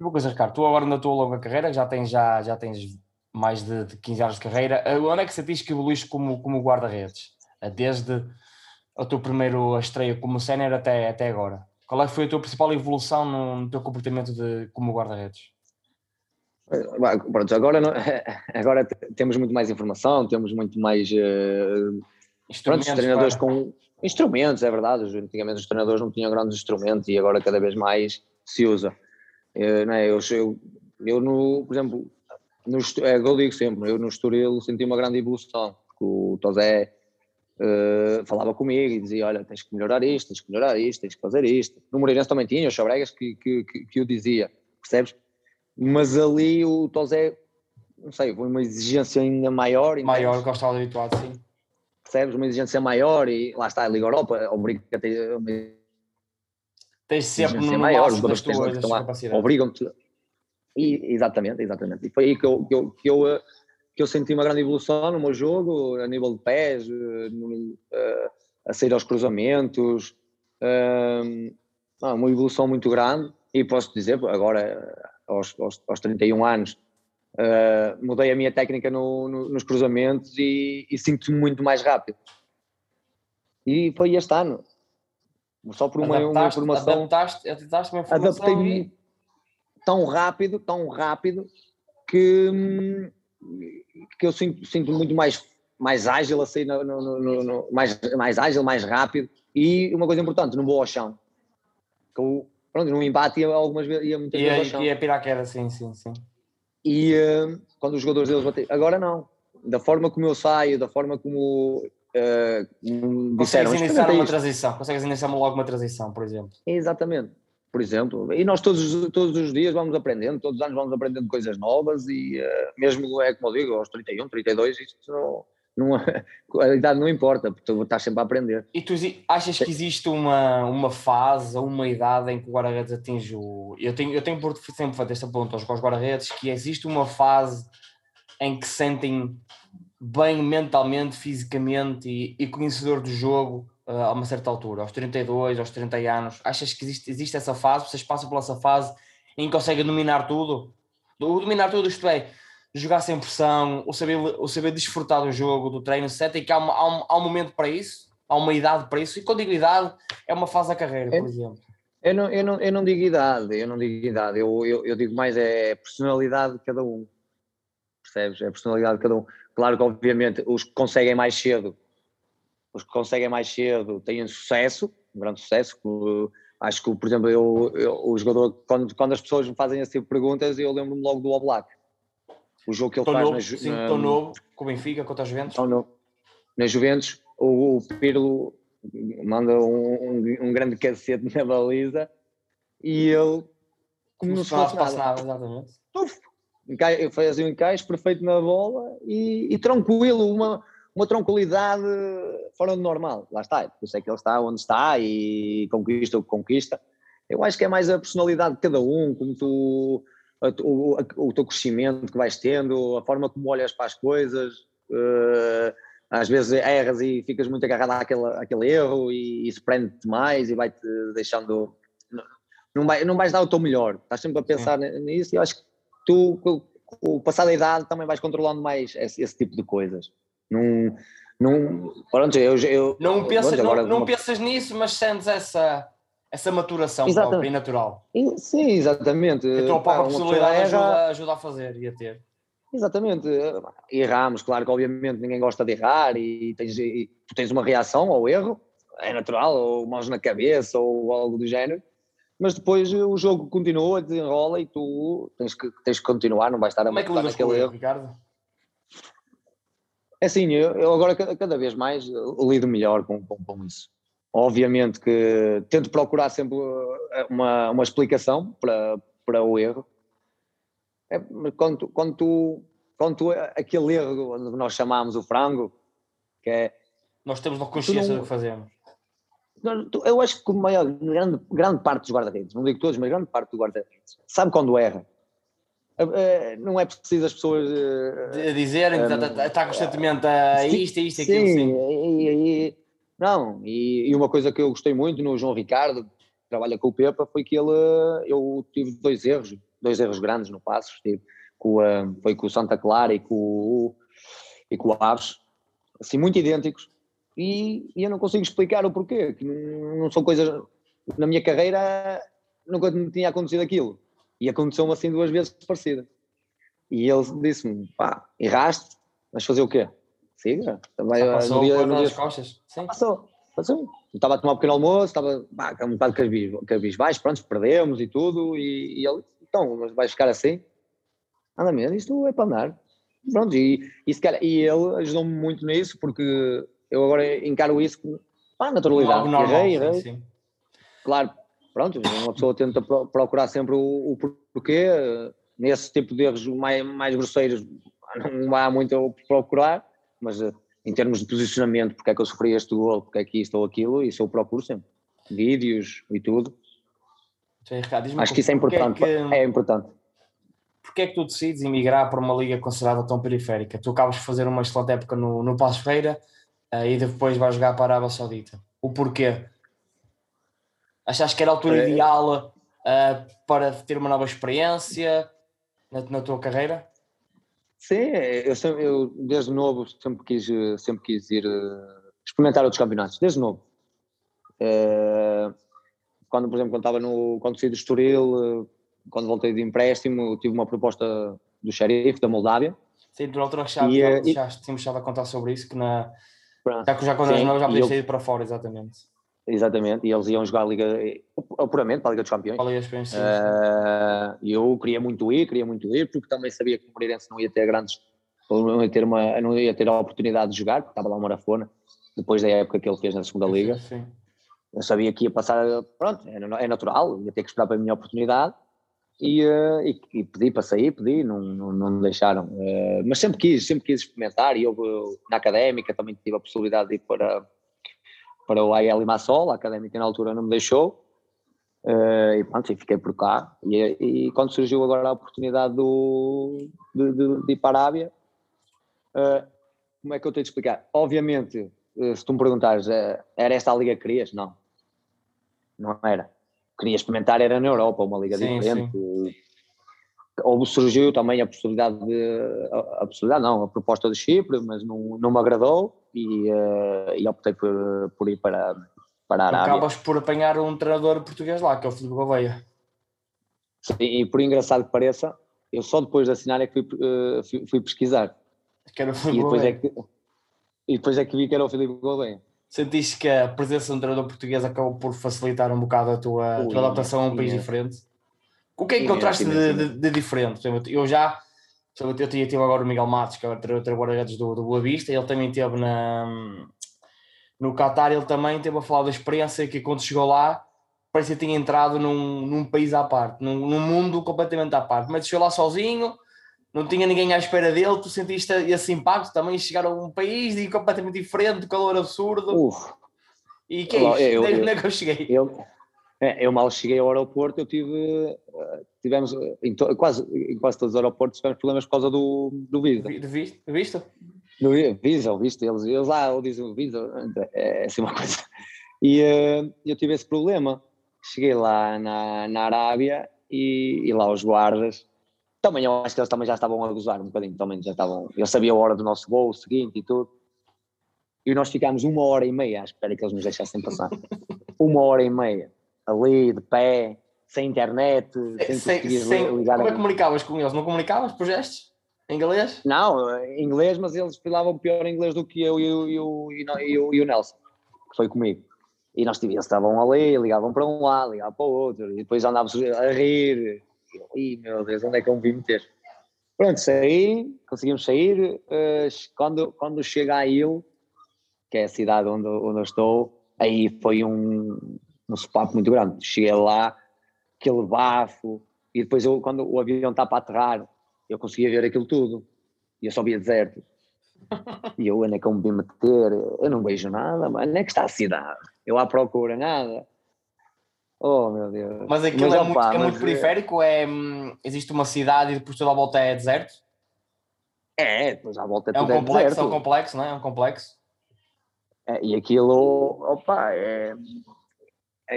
Speaker 2: E uma coisa, Ricardo, tu agora na tua longa carreira já tens, já, já tens mais de, de 15 anos de carreira, onde é que sentiste que evoluíste como, como guarda-redes? Desde a tua primeira estreia como sénior até, até agora? Qual é foi a tua principal evolução no, no teu comportamento de, como guarda-redes?
Speaker 3: Pronto, agora, não, agora temos muito mais informação, temos muito mais uh, instrumentos, pronto, treinadores para... com instrumentos, é verdade. Antigamente os treinadores não tinham grandes instrumentos e agora cada vez mais se usa. Uh, não é? eu, eu, eu, no, por exemplo, no, é, eu digo sempre, eu no Estoril senti uma grande evolução. O Tosé uh, falava comigo e dizia: Olha, tens que melhorar isto, tens que melhorar isto, tens que fazer isto. No Moreirense também tinha os Sobregas que, que, que, que o dizia, percebes? Mas ali o Tosé, não sei, foi uma exigência ainda maior.
Speaker 2: Maior que eu estava habituado, sim.
Speaker 3: Percebes? Uma exigência maior e lá está, a Liga Europa obriga a ter uma
Speaker 2: Tens sempre no maior, que estão lá
Speaker 3: obrigam-te. Exatamente, exatamente. E foi aí que eu, que eu, que eu eh, que eu senti uma grande evolução no meu jogo, a nível de pés, eh, no, uh, a sair aos cruzamentos, uma evolução muito grande. E posso dizer, agora, aos, aos, aos 31 anos, uh, mudei a minha técnica no, no, nos cruzamentos e, e sinto-me muito mais rápido. E foi este ano. Só por uma, uma informação.
Speaker 2: Adaptaste, adaptaste uma informação. Adaptei-me e...
Speaker 3: tão rápido, tão rápido, que. Que eu sinto, sinto muito mais mais ágil, assim, no, no, no, no, mais, mais ágil, mais rápido. E uma coisa importante, não vou ao chão. Eu, pronto, no embate ia algumas vezes, ia muitas vezes ao chão.
Speaker 2: E a piraquera, sim, sim, sim.
Speaker 3: E uh, quando os jogadores deles batem, agora não. Da forma como eu saio, da forma como uh, disseram.
Speaker 2: Consegues iniciar uma transição, consegues iniciar logo uma transição, por exemplo.
Speaker 3: Exatamente por exemplo. E nós todos, todos os dias vamos aprendendo, todos os anos vamos aprendendo coisas novas e uh, mesmo, é como eu digo, aos 31, 32, isto não, não, a idade não importa, porque tu estás sempre a aprender.
Speaker 2: E tu achas que existe uma, uma fase ou uma idade em que o guarda-redes atinge o... Eu tenho, eu tenho por sempre fazer esta pergunta aos guarda-redes, que existe uma fase em que sentem bem mentalmente, fisicamente e, e conhecedor do jogo a uma certa altura, aos 32, aos 30 anos? Achas que existe, existe essa fase? Vocês passam por essa fase em que conseguem dominar tudo? O dominar tudo, isto é, jogar sem pressão, o saber, o saber desfrutar do jogo, do treino, etc. E que há, uma, há, um, há um momento para isso, há uma idade para isso. E com digo idade, é uma fase da carreira, por exemplo.
Speaker 3: Eu não, eu, não, eu não digo idade, eu não digo idade, eu, eu, eu digo mais é personalidade de cada um. Percebes? É a personalidade de cada um. Claro que, obviamente, os que conseguem mais cedo os que conseguem mais cedo têm sucesso, um grande sucesso. Acho que, por exemplo, eu, eu, o jogador, quando, quando as pessoas me fazem esse tipo de perguntas, eu lembro-me logo do Oblak. O jogo que ele
Speaker 2: tão
Speaker 3: faz
Speaker 2: novo,
Speaker 3: na,
Speaker 2: sim, na, tão novo, com o Benfica, contra a Juventus. Tão novo.
Speaker 3: Na Juventus, o, o Pirlo manda um, um, um, grande cacete na baliza e ele,
Speaker 2: como não se fosse nada, nada exatamente.
Speaker 3: Uf, faz um encaixe perfeito na bola e, e tranquilo, uma, uma tranquilidade fora do normal. Lá está, por isso é que ele está onde está e conquista o que conquista. Eu acho que é mais a personalidade de cada um, como tu, o, o teu crescimento que vais tendo, a forma como olhas para as coisas. Uh, às vezes erras e ficas muito agarrado àquele, àquele erro e isso prende-te mais e vai-te deixando. Não, vai, não vais dar o teu melhor, estás sempre a pensar Sim. nisso e eu acho que tu, com o passar da idade, também vais controlando mais esse, esse tipo de coisas. Não, não, pronto, eu, eu
Speaker 2: não, pensas, pronto, não, não pensas nisso, mas sentes essa, essa maturação própria e natural.
Speaker 3: Sim, exatamente.
Speaker 2: A tua própria personalidade ajuda, ajuda a fazer e a ter.
Speaker 3: Exatamente. Erramos, claro que obviamente ninguém gosta de errar e, tens, e tu tens uma reação ao erro, é natural, ou mãos na cabeça ou algo do género, mas depois o jogo continua, desenrola e tu tens que, tens que continuar, não vais estar a
Speaker 2: Como é que erro. Ricardo?
Speaker 3: É assim, eu, eu agora cada vez mais lido melhor com, com, com, isso. Obviamente que tento procurar sempre eh, uma, uma explicação para, para o erro. É, quando, quando, tu, quando tu, aquele erro que nós chamamos o frango, que é.
Speaker 2: Nós temos uma consciência não, do que fazemos.
Speaker 3: Eu acho que maior, grande, grande parte dos guarda-redes, não digo todos, mas grande parte do guarda-redes, sabe quando erra eh, não é preciso as pessoas
Speaker 2: uh, dizerem que está, está, está constantemente a isto, isto, sim, aquilo. Sim,
Speaker 3: e, e, não, e, e, uma coisa que eu gostei muito no João Ricardo, que trabalha com o Pepa, foi que ele, eu tive dois erros, dois erros grandes no Passos, tive, com, foi com o Santa Clara e com, e com o Aves, assim, muito idênticos, e, e eu não consigo explicar o porquê, que não, não são coisas, na minha carreira nunca me tinha acontecido aquilo e aconteceu-me assim duas vezes parecida. E ele disse-me: pá, erraste, mas fazer o quê? Siga.
Speaker 2: Também, passou no dia, no dia, costas. Sim.
Speaker 3: Passou, passou. estava a tomar um pequeno almoço, estava pá, um bocado cabis baixo, pronto, perdemos e tudo. E, e ele, então, mas vais ficar assim? Anda mesmo, isto é para andar. Pronto, e, e, calhar, e ele ajudou-me muito nisso, porque eu agora encaro isso com pá, naturalidade.
Speaker 2: Normal, errei, errei. Sim.
Speaker 3: Claro, pronto, uma pessoa tenta procurar sempre o, o porquê, nesse tipo de erros mais, mais grosseiros não há muito a procurar, mas eh, em termos de posicionamento, porque é que eu sofri este gol, porque é que isto ou aquilo, isso eu procuro sempre, vídeos e tudo.
Speaker 2: Sim, Ricardo,
Speaker 3: Acho que isso é importante, é, que, é importante.
Speaker 2: Porquê é que tu decides emigrar para uma liga considerada tão periférica? Tu acabas de fazer uma excelente época no, no Passo Feira uh, e depois vais jogar para a Arábia Saudita. O porquê? Achas que era a altura é. ideal uh, para ter uma nova experiência na, na tua carreira?
Speaker 3: Sim, eu, sempre, eu desde novo sempre quis, sempre quis ir uh, experimentar outros campeonatos, desde novo. Uh, quando, por exemplo, quando estava no, quando saí do Estoril, quando voltei de empréstimo, tive uma proposta do xerife da Moldávia,
Speaker 2: Sim, na altura já,
Speaker 3: E,
Speaker 2: já,
Speaker 3: e-
Speaker 2: já tínhamos estado a contar sobre isso, que na,
Speaker 3: Pronto.
Speaker 2: já, que já quando eras
Speaker 3: Sim,
Speaker 2: novo já podias ido para fora, exatamente.
Speaker 3: Exatamente, e eles iam jogar a Liga, ou puramente para a Liga dos Campeões.
Speaker 2: Qual é a experiência?
Speaker 3: Eh, E eu queria muito ir, queria muito ir, porque também sabia que o Moreirense não ia ter grandes, não ia ter, uma, não ia ter a oportunidade de jogar, porque estava lá o Marafona, depois da época que ele fez na segunda Liga.
Speaker 2: Sim.
Speaker 3: Eu sabia que ia passar, pronto, é, é natural, ia ter que esperar para a minha oportunidade e, eh, e, e pedi para sair, pedi, não, não, não me deixaram. Eh, mas sempre quis, sempre quis experimentar e eu na académica também tive a possibilidade de ir para, para o AEL Limassol, a académica na altura não me deixou. eh, e pronto, e fiquei por cá. E, e quando surgiu agora a oportunidade do, de, de- de ir para a Arábia, eh, como é que eu tenho de explicar? Obviamente, eh, se tu me perguntares, era esta a liga que querias? Não. Não era. Queria experimentar, era na Europa, uma liga
Speaker 2: Sim,
Speaker 3: diferente. Houve, surgiu também a possibilidade de. A, a possibilidade, não, a proposta de Chipre, mas não, não me agradou e, eh, e optei por, por ir para, para a Arábia.
Speaker 2: Acabas por apanhar um treinador português lá, que é o Filipe Gouveia.
Speaker 3: Sim, e por engraçado que pareça, eu só depois de assinar é que fui, eh, fui, fui pesquisar.
Speaker 2: Que era o
Speaker 3: E
Speaker 2: Filipe
Speaker 3: depois, é que, e depois é que vi que era o Filipe Gouveia.
Speaker 2: Sentiste que a presença de um treinador português acabou por facilitar um bocado a tua, a tua
Speaker 3: Ui,
Speaker 2: adaptação a um país
Speaker 3: sim.
Speaker 2: diferente? O que é que encontraste de, de, de diferente? Eu já, eu tinha tive agora o Miguel Matos, que é o treinador guarda-redes do, do Boa Vista, ele também teve na, no Qatar, ele também teve a falar da experiência que quando chegou lá, parecia que tinha entrado num, num país à parte, num, num mundo completamente à parte. Mas chegou lá sozinho, não tinha ninguém à espera dele, tu sentiste esse impacto também, chegar a um país completamente diferente, calor absurdo.
Speaker 3: Uf,
Speaker 2: E que é isto?
Speaker 3: eu-
Speaker 2: é-
Speaker 3: eu-
Speaker 2: onde é que eu cheguei?
Speaker 3: Eu, é, eu mal cheguei ao aeroporto, eu tive, eh, tivemos, eh, em to- quase, em quase todos os aeroportos tivemos problemas por causa do, do Visa.
Speaker 2: Vi- vi- Visto?
Speaker 3: Do vi- Visa, visto, eles, eles lá dizem o Visa, é assim uma coisa. E eh, eu tive esse problema. Cheguei lá na, na Arábia e, e lá os guardas, também eu acho que eles também já estavam a gozar um bocadinho, também já estavam, eu sabia a hora do nosso voo, o seguinte e tudo. E nós ficámos uma hora e meia à espera que eles nos deixassem passar. uma hora e meia, ali, de pé, sem internet, sem,
Speaker 2: Sem- sem-
Speaker 3: ligar
Speaker 2: como é que comunicavas com eles? Não comunicavas por gestos? Em galês?
Speaker 3: Não, em inglês, mas eles falavam pior inglês do que eu e o, e o, e o- Nelson, que foi comigo. E nós tivemos, estavam ali, ligavam para um lado, ligavam para o outro, e depois andávamos a rir. E eu, meu Deus, onde é que eu me vim meter? Pronto, saí, conseguimos sair. eh, quando, quando chega a Il, que é a cidade onde, onde eu estou, aí foi um, um sopapo muito grande. Cheguei lá, aquele bafo, e depois eu, quando o avião está para aterrar, eu conseguia ver aquilo tudo. E eu só via deserto. E eu, onde é que eu me vim meter? Eu não vejo nada, mas onde é que está a cidade? Eu à procura nada. Oh, meu Deus.
Speaker 2: Mas aquilo é,
Speaker 3: opa,
Speaker 2: muito, é muito
Speaker 3: mas,
Speaker 2: periférico? É, hum, existe uma cidade e depois toda a volta é deserto?
Speaker 3: É, é, depois à volta
Speaker 2: É um
Speaker 3: tudo é
Speaker 2: complexo, é
Speaker 3: deserto.
Speaker 2: um complexo, não é? É um complexo.
Speaker 3: É, e aquilo, opa, é,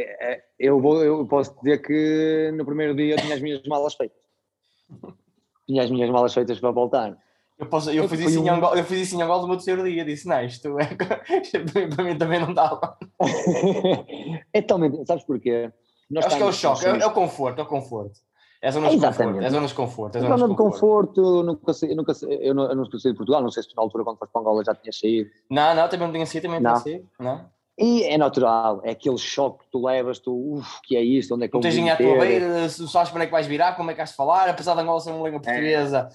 Speaker 3: é- é- eu, vou, eu posso dizer que no primeiro dia eu tinha as minhas malas feitas. Tinha as minhas malas feitas para voltar.
Speaker 2: Eu, posso, eu,
Speaker 3: Eu
Speaker 2: fiz isso em
Speaker 3: um-
Speaker 2: Angola, eu fiz isso em Angola no meu terceiro dia. Disse, não, isto é. para mim também não dava.
Speaker 3: é totalmente, sabes porquê? Nós
Speaker 2: Acho que é o choque, é, é o conforto, é o conforto. É zonas de conforto, é zonas de conforto. É
Speaker 3: É zona de conforto, eu nunca, eu, nunca sei, eu, não, eu nunca saí de Portugal, não sei se tu na altura quando foste para Angola já tinhas saído.
Speaker 2: Não, não, também não tinha sido, também não
Speaker 3: Não.
Speaker 2: tinha sido. Não,
Speaker 3: E é natural, é aquele choque que tu levas, tu, uff, que é isto, onde é que eu
Speaker 2: tens
Speaker 3: me
Speaker 2: ninguém à
Speaker 3: vou
Speaker 2: tua beira, sabes para onde é que vais virar, como é que de falar, apesar de Angola ser uma língua portuguesa.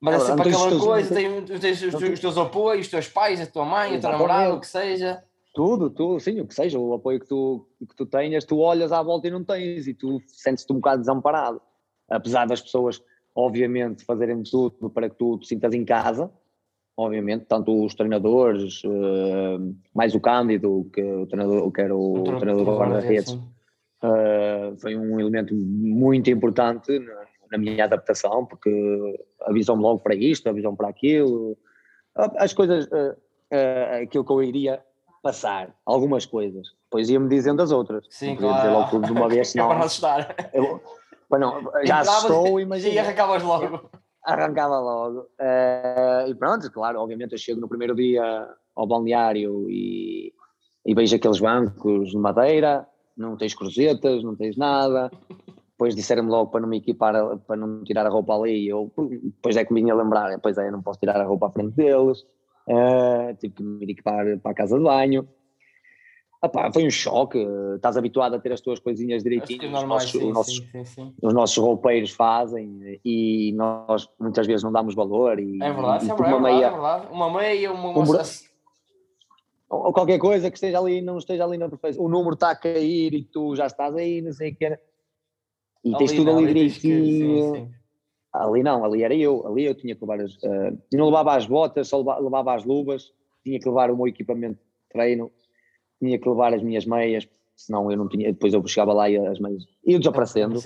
Speaker 2: Mas é sempre
Speaker 3: tens
Speaker 2: aquela
Speaker 3: teus-
Speaker 2: coisa, tens, tens os, teus- os teus apoios, os teus pais, a tua mãe, o teu namorado, o que seja.
Speaker 3: Tudo, tudo, sim, o que seja, o apoio que tu, que tu tenhas, tu olhas à volta e não tens, e tu sentes-te um bocado desamparado. Apesar das pessoas, obviamente, fazerem tudo para que tu te sintas em casa, obviamente, tanto os treinadores, eh, mais o Cândido, que, o treinador, que era o,
Speaker 2: O
Speaker 3: treinador do guarda-redes. Uh, foi um elemento muito importante na, na minha adaptação, porque avisam-me logo para isto, avisam para aquilo, as coisas, uh, uh, aquilo que eu iria passar, algumas coisas, depois ia-me dizendo as outras,
Speaker 2: Sim,
Speaker 3: não
Speaker 2: claro.
Speaker 3: dizer logo tudo de uma vez,
Speaker 2: É para não
Speaker 3: senão
Speaker 2: assustar.
Speaker 3: eu, para não, já assustou,
Speaker 2: E
Speaker 3: imagina,
Speaker 2: arrancavas logo.
Speaker 3: Arrancava logo, Uh, e pronto, claro, obviamente eu chego no primeiro dia ao balneário e, e vejo aqueles bancos de madeira, não tens cruzetas, não tens nada. depois disseram-me logo para não me equipar, para não tirar a roupa ali, eu depois é que me vinha lembrar, depois é, eu não posso tirar a roupa à frente deles, uh, tive que me equipar para a casa de banho. Epá, foi um choque, estás habituado a ter as tuas coisinhas direitinho, é os, nossos, sim, os, nossos, sim, sim, os, nossos, roupeiros fazem e nós muitas vezes não damos valor. E,
Speaker 2: é verdade, e, é, verdade, uma meia, é verdade, uma meia, uma, uma, uma
Speaker 3: ou qualquer coisa que esteja ali, não esteja ali na perfeição, o número está a cair e tu já estás aí, não sei o que. E tens tudo ali direitinho. Ali não, ali era eu, ali eu tinha que levar as. Uh, não levava as botas, só levava, levava as luvas, tinha que levar o meu equipamento de treino, tinha que levar as minhas meias, senão eu não tinha. Depois eu chegava lá e as meias iam desaparecendo.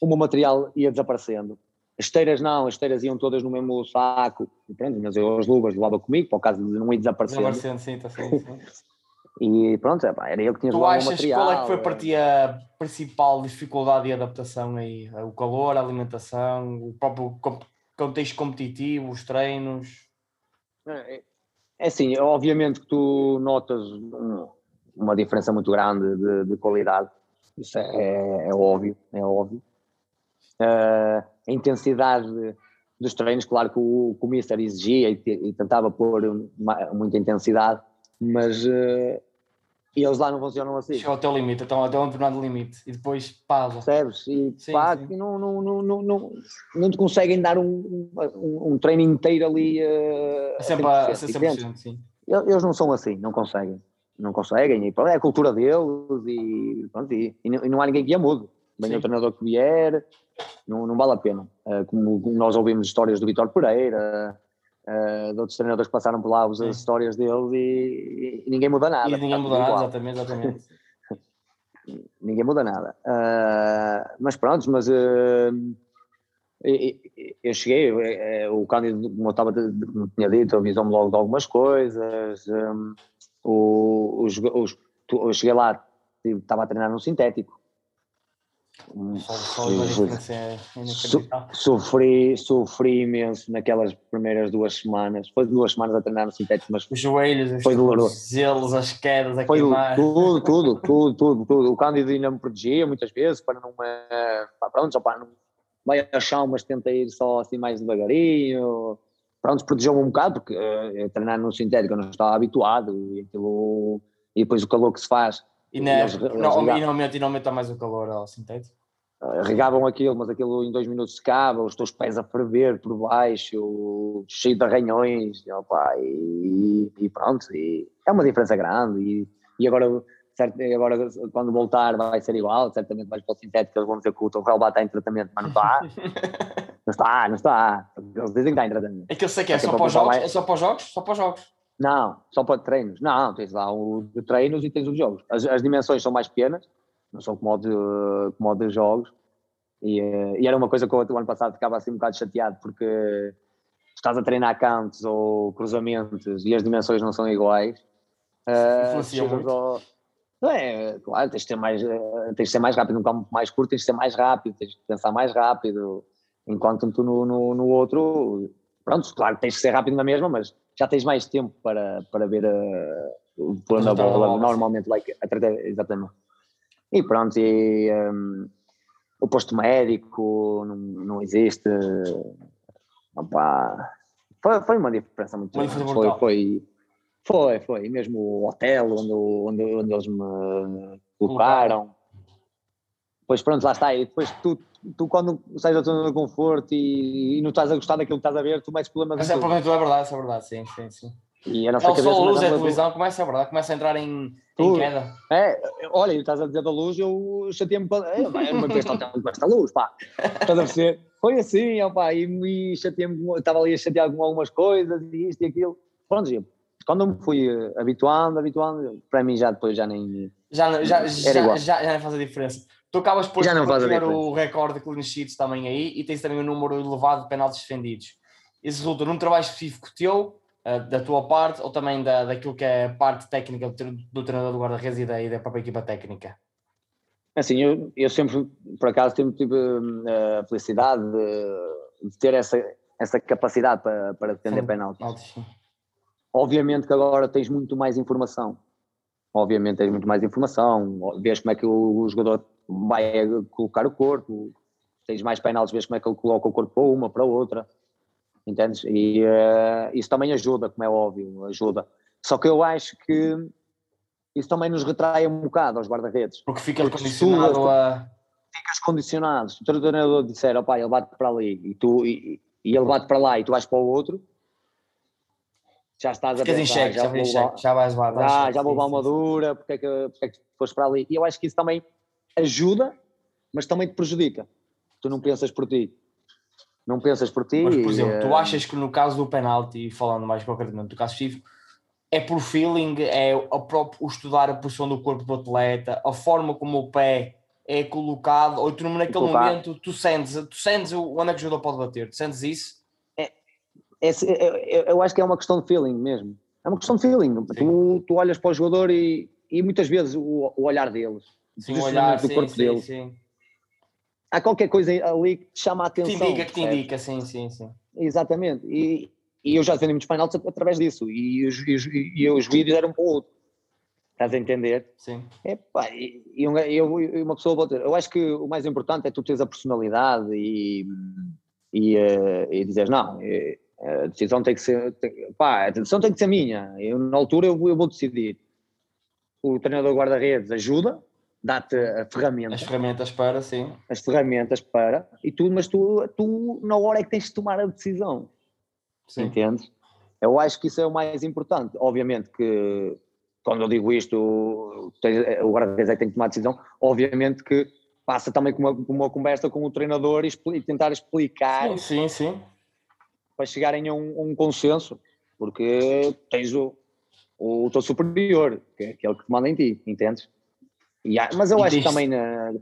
Speaker 3: O meu material ia desaparecendo. As esteiras não, as esteiras iam todas no mesmo saco, pronto, mas eu as luvas levava comigo, para o caso de não ir desaparecendo. Desaparecendo, sim, está sim. E pronto, é, era eu que tinha
Speaker 2: tu achas o material. Qual é que foi para ti a principal dificuldade de adaptação aí? O calor, a alimentação, o próprio contexto competitivo, os treinos?
Speaker 3: É, assim, obviamente que tu notas uma diferença muito grande de, de qualidade, isso é, é, é, óbvio, é óbvio. Uh, a intensidade dos treinos, claro que o, que o Mister exigia e, e tentava pôr uma, muita intensidade, mas uh, eles lá não funcionam assim.
Speaker 2: Chegou ao teu limite, então até um determinado limite e depois pausa.
Speaker 3: Percebes? E sim, pá, sim. Não, não, não, não, não, não te conseguem dar um, um, um treino inteiro ali. Uh,
Speaker 2: a sempre a, a 100%, sim.
Speaker 3: Eles não são assim, não conseguem. Não conseguem, e pronto, é a cultura deles e, pronto, e, e, não, há ninguém que a mude. Venha o treinador que vier, não, não vale a pena. Uh, como nós ouvimos histórias do Vitor Pereira, uh, de outros treinadores que passaram por lá, as histórias deles e, e, ninguém muda nada.
Speaker 2: E ninguém muda nada, exatamente, exatamente.
Speaker 3: ninguém muda nada. Uh, mas pronto, mas uh, eu cheguei, o Cândido, como eu estava, tinha dito, avisou-me logo de algumas coisas. Um, os, os, eu cheguei lá, estava a treinar no sintético. Só, só sofri, sofri imenso naquelas primeiras duas semanas. Foi duas semanas a treinar no sintético, mas
Speaker 2: os joelhos,
Speaker 3: foi doloroso.
Speaker 2: Os gelos, as quedas, a
Speaker 3: foi
Speaker 2: queimar.
Speaker 3: Tudo, tudo, tudo, tudo, tudo. O Cândido ainda me protegia muitas vezes para não. Para, pronto, só para não. Vai ao chão, mas tenta ir só assim mais devagarinho. Pronto, protegeu-me um bocado, porque uh, treinar no sintético eu não estava habituado e aquilo. E depois o calor que se faz
Speaker 2: e, na, eles, não, eles e, não aumenta, e não aumenta mais o calor ao sintético?
Speaker 3: Ah, regavam aquilo, mas aquilo em dois minutos secava, os teus pés a ferver por baixo, cheio de arranhões, opa, e, e, pronto, e é uma diferença grande, e, e agora, certo, agora quando voltar vai ser igual, certamente vais para o sintético, eles vão dizer que o teu relva está em tratamento, mas não está, não está, não está, eles dizem que está em tratamento.
Speaker 2: É que eu sei que é, é só para os jogos, é só para os jogos, só para os jogos.
Speaker 3: Não, só para treinos. Não, tens lá o de treinos e tens os jogos. As, as dimensões são mais pequenas, não são como o de, como o de jogos. E, eh, e, era uma coisa que eu, o ano passado ficava assim um bocado chateado porque estás a treinar cantos ou cruzamentos e as dimensões não são iguais. Uh, ao, não é, claro, tens de, ser mais, eh, tens de ser mais rápido num campo mais curto, tens de ser mais rápido, tens de pensar mais rápido, enquanto tu no, no, no outro, pronto, claro, tens de ser rápido na mesma, mas já tens mais tempo para, para ver uh, o plano da bola, normalmente, like, exatamente. E pronto, e, um, o posto médico não, não existe. Opa, foi, foi uma diferença muito grande. Foi, foi, foi, foi, mesmo o hotel onde, onde, onde eles me colocaram. Pois pronto, lá está. E depois tu, tu quando sais da zona de conforto e, e, não estás a gostar daquilo que estás a ver, tu metes problemas.
Speaker 2: Mas é porque é verdade, isso é verdade, sim, sim, sim.
Speaker 3: E a nossa é,
Speaker 2: cabeça. luz é a televisão, começa a verdade, começa a entrar em, em queda.
Speaker 3: É, olha, estás a dizer da luz, eu chateei-me para. Eu não me com esta luz, pá. Estás a perceber? Foi assim, opa, e me chateei-me, estava ali a chatear com algumas coisas e isto e aquilo. Pronto, quando eu me fui eh, habituando, habituando, para mim já depois já nem.
Speaker 2: Já, já, já, já, já, não faz a diferença. Tu acabas por ter o recorde de clean sheets também aí e tens também um número elevado de penaltis defendidos. Isso resulta num trabalho específico teu, uh, da tua parte, ou também da, daquilo que é a parte técnica do, do treinador do guarda-redes e da, e da própria equipa técnica?
Speaker 3: Assim, eu, eu sempre, por acaso, sempre tive uh, a felicidade de, de, ter essa, essa capacidade para, para defender sim, penaltis. Obviamente que agora tens muito mais informação. Obviamente tens muito mais informação, vês como é que o, o jogador vai colocar o corpo, tens mais penaltis, vês como é que ele coloca o corpo para uma, para outra, entendes? E uh, isso também ajuda, como é óbvio, ajuda. Só que eu acho que isso também nos retrai um bocado aos guarda-redes.
Speaker 2: Porque fica condicionado a...
Speaker 3: Ficas condicionado. Se o treinador disser, opá, ele bate para ali e, tu, e, e ele bate para lá e tu vais para o outro, já estás
Speaker 2: Ficas a pensar, cheque, já, já, cheque, já vais lá.
Speaker 3: Já, já vou levar uma dura, porque é, que, porque é que foste para ali? E eu acho que isso também ajuda, mas também te prejudica. Tu não pensas por ti. Não pensas por ti.
Speaker 2: Mas, por exemplo, e, tu eh, achas que no caso do penalti, falando mais concretamente do caso específico, é por feeling, é a próprio, o estudar a posição do corpo do atleta, a forma como o pé é colocado, ou tu naquele momento tu sentes, tu sentes onde é que o jogador pode bater, tu sentes isso?
Speaker 3: É, é, é, eu acho que é uma questão de feeling mesmo. É uma questão de feeling. Tu, tu olhas para o jogador e, e muitas vezes o, o olhar deles,
Speaker 2: sim, olhar do sim, corpo sim, dele. Sim.
Speaker 3: Há qualquer coisa ali que te chama a atenção.
Speaker 2: Que indica, que te indica, sim, sim, sim.
Speaker 3: Exatamente. E, e eu já defendi muitos penaltis através disso. E os, e os, e os vídeos eram para o outro. Estás a entender?
Speaker 2: Sim.
Speaker 3: É, pá, e, e uma pessoa volta. Eu acho que o mais importante é tu teres a personalidade e, e, uh, e dizeres, não, eh, a decisão tem que ser. Tem, pá, a decisão tem que ser minha. Eu, na altura eu, eu vou decidir. O treinador guarda-redes ajuda, dá-te a ferramenta.
Speaker 2: As ferramentas para, sim.
Speaker 3: As ferramentas para, e tu, mas tu, tu na hora é que tens de tomar a decisão. Sim. Entendes? Eu acho que isso é o mais importante. Obviamente que, quando eu digo isto, o guarda-redes é que tem que tomar a decisão, obviamente que passa também com uma, uma conversa com o treinador e, e, tentar explicar.
Speaker 2: Sim, sim, sim.
Speaker 3: Para chegarem a um, um consenso, porque tens o, o, o teu superior, que é aquele que te manda em ti, entendes? Há, mas eu acho que também na,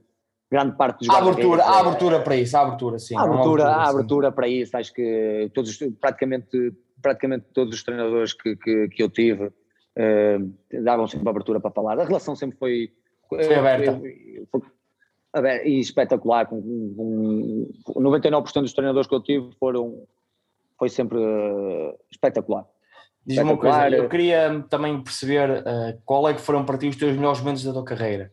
Speaker 3: grande parte dos
Speaker 2: há abertura, há abertura para isso, há abertura, sim.
Speaker 3: Há abertura, há abertura para isso, acho que todos, praticamente, praticamente todos os treinadores que, que, que eu tive uh, davam sempre abertura para falar. A relação sempre foi,
Speaker 2: foi aberta.
Speaker 3: Foi, foi, e espetacular, com, com, com 99% dos treinadores que eu tive foram, foi sempre uh, espetacular.
Speaker 2: Diz-me uma coisa, eu queria também perceber uh, qual é que foram para ti os teus melhores momentos da tua carreira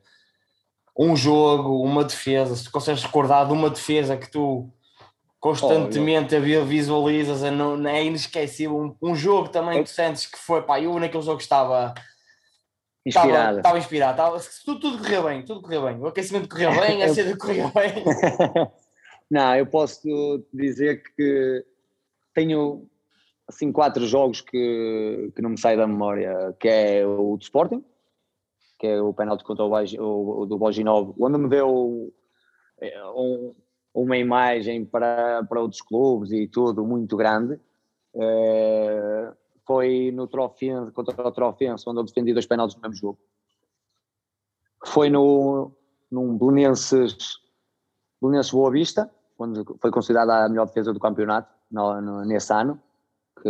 Speaker 2: um jogo, uma defesa, se tu consegues recordar de uma defesa que tu constantemente oh, visualizas, é, não, é inesquecível. Um, um jogo também que tu sentes que foi, pá, eu naquele jogo estava
Speaker 3: inspirado.
Speaker 2: Estava, inspirado, estava, tudo, tudo correu bem, tudo correu bem. O aquecimento correu bem, a cena correu bem.
Speaker 3: não, eu posso dizer que tenho assim quatro jogos que, que não me saem da memória, que é o de Sporting, que é o penalti contra o, o, o do Boginov, onde me deu eh, um, uma imagem para, para outros clubes e tudo muito grande. É, foi no Trofense, contra o Trofense, onde eu defendi dois penaltis no mesmo jogo. Foi no, num Belenenses, Belenenses Boa Vista, onde foi considerada a melhor defesa do campeonato no, no, nesse ano. Que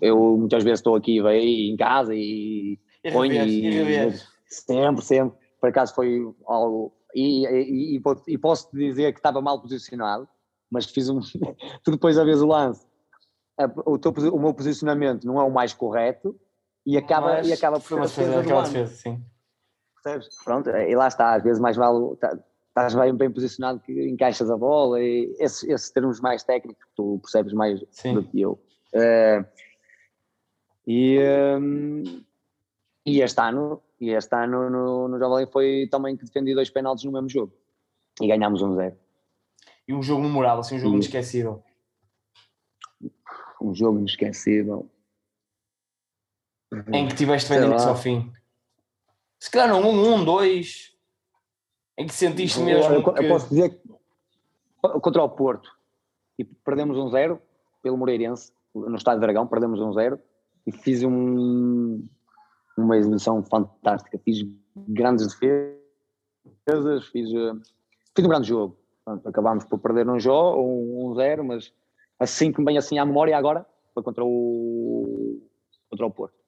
Speaker 3: eu muitas vezes estou aqui em casa e
Speaker 2: e põe e,
Speaker 3: sempre, sempre. Por acaso foi algo. E, e, e, e posso dizer que estava mal posicionado, mas fiz um. tu depois a vez o lance. O, teu, o meu posicionamento não é o mais correto e acaba, mas, e acaba por ser a defesa do ano. sim. Percebes? Pronto, e lá está, às vezes mais vale. Tá, estás bem, bem posicionado que encaixas a bola e esses, esses termos mais técnicos tu percebes mais Sim. do que eu. Uh, e, um, e este ano, e este ano no, no Javelin foi também que defendi dois penaltis no mesmo jogo. E ganhámos um zero.
Speaker 2: E um jogo memorável, assim, um jogo e... inesquecível.
Speaker 3: Um jogo inesquecível.
Speaker 2: Em que tiveste bem ao fim. Se calhar não, um, um, dois. Em que sentiste mesmo.
Speaker 3: Eu,
Speaker 2: que...
Speaker 3: eu posso dizer que contra o Porto e perdemos um zero pelo Moreirense, no Estádio Dragão, perdemos um zero e fiz um, uma exibição fantástica. Fiz grandes defesas, fiz, eh, fiz um grande jogo. Pronto, acabámos por perder um jogo, um, um zero, mas assim que me vem assim à memória agora, foi contra o, contra o Porto.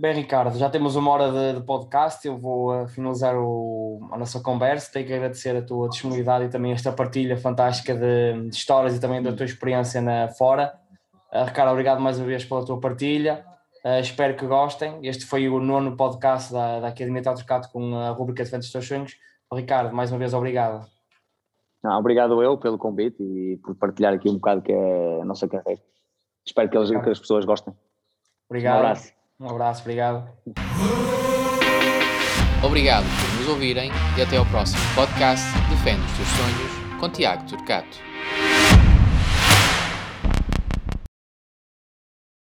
Speaker 2: Bem, Ricardo, já temos uma hora de, de podcast. Eu vou uh, finalizar o, a nossa conversa. Tenho que agradecer a tua disponibilidade e também esta partilha fantástica de, de histórias e também da tua experiência na fora. Uh, Ricardo, obrigado mais uma vez pela tua partilha. Uh, espero que gostem. Este foi o nono podcast da, da Academia Teatro Cato com a rubrica Defende os Teus Sonhos. Ricardo, mais uma vez, obrigado.
Speaker 3: Não, obrigado eu pelo convite e por partilhar aqui um bocado que é a nossa carreira. Espero que, eles, que as pessoas gostem.
Speaker 2: Obrigado. Um abraço. Um abraço, obrigado.
Speaker 1: Obrigado por nos ouvirem e até ao próximo podcast Defende os Teus Sonhos com Tiago Turcato.